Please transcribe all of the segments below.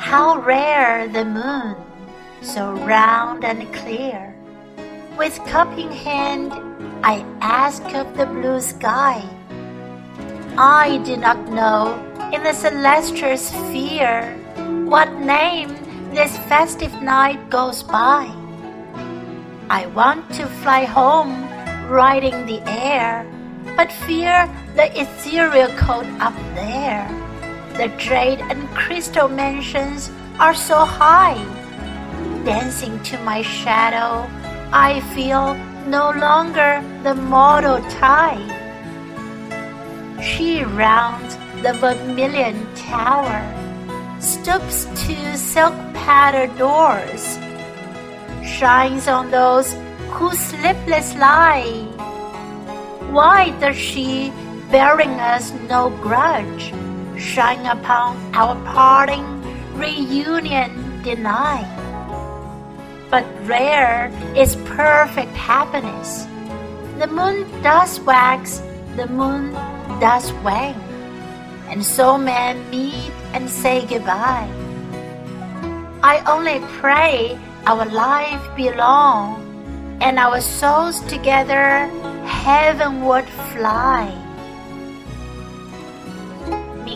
How rare the moon, so round and clear. With cup in hand, I ask of the blue sky. I do not know in the celestial sphere what name this festive night goes by. I want to fly home, riding the air, but fear the ethereal cold up there. The jade and crystal mansions are so high. Dancing to my shadow, I feel no longer the mortal tie. She rounds the vermilion tower, stoops to silk patterned doors, shines on those who sleepless lie. Why does she, bearing us no grudge, shine upon our parting reunion deny? But rare is perfect happiness. The moon does wax, the moon does wane, and so men meet and say goodbye. I only pray our life be long, and our souls together heavenward fly.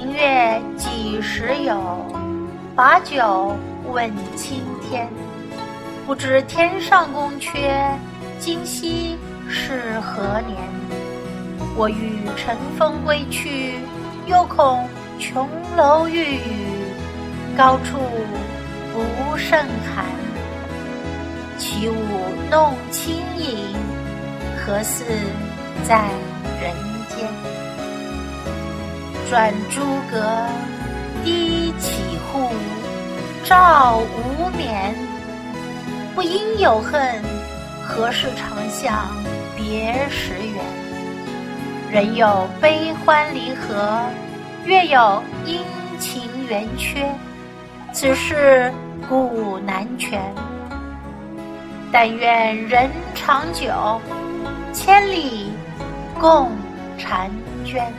明月几时有？把酒问青天。不知天上宫阙，今夕是何年？我欲乘风归去，又恐琼楼玉宇，高处不胜寒。起舞弄清影，何似在转朱阁，低绮户，照无眠。不应有恨，何事长向别时圆？人有悲欢离合，月有阴晴圆缺，此事古难全。但愿人长久，千里共婵娟。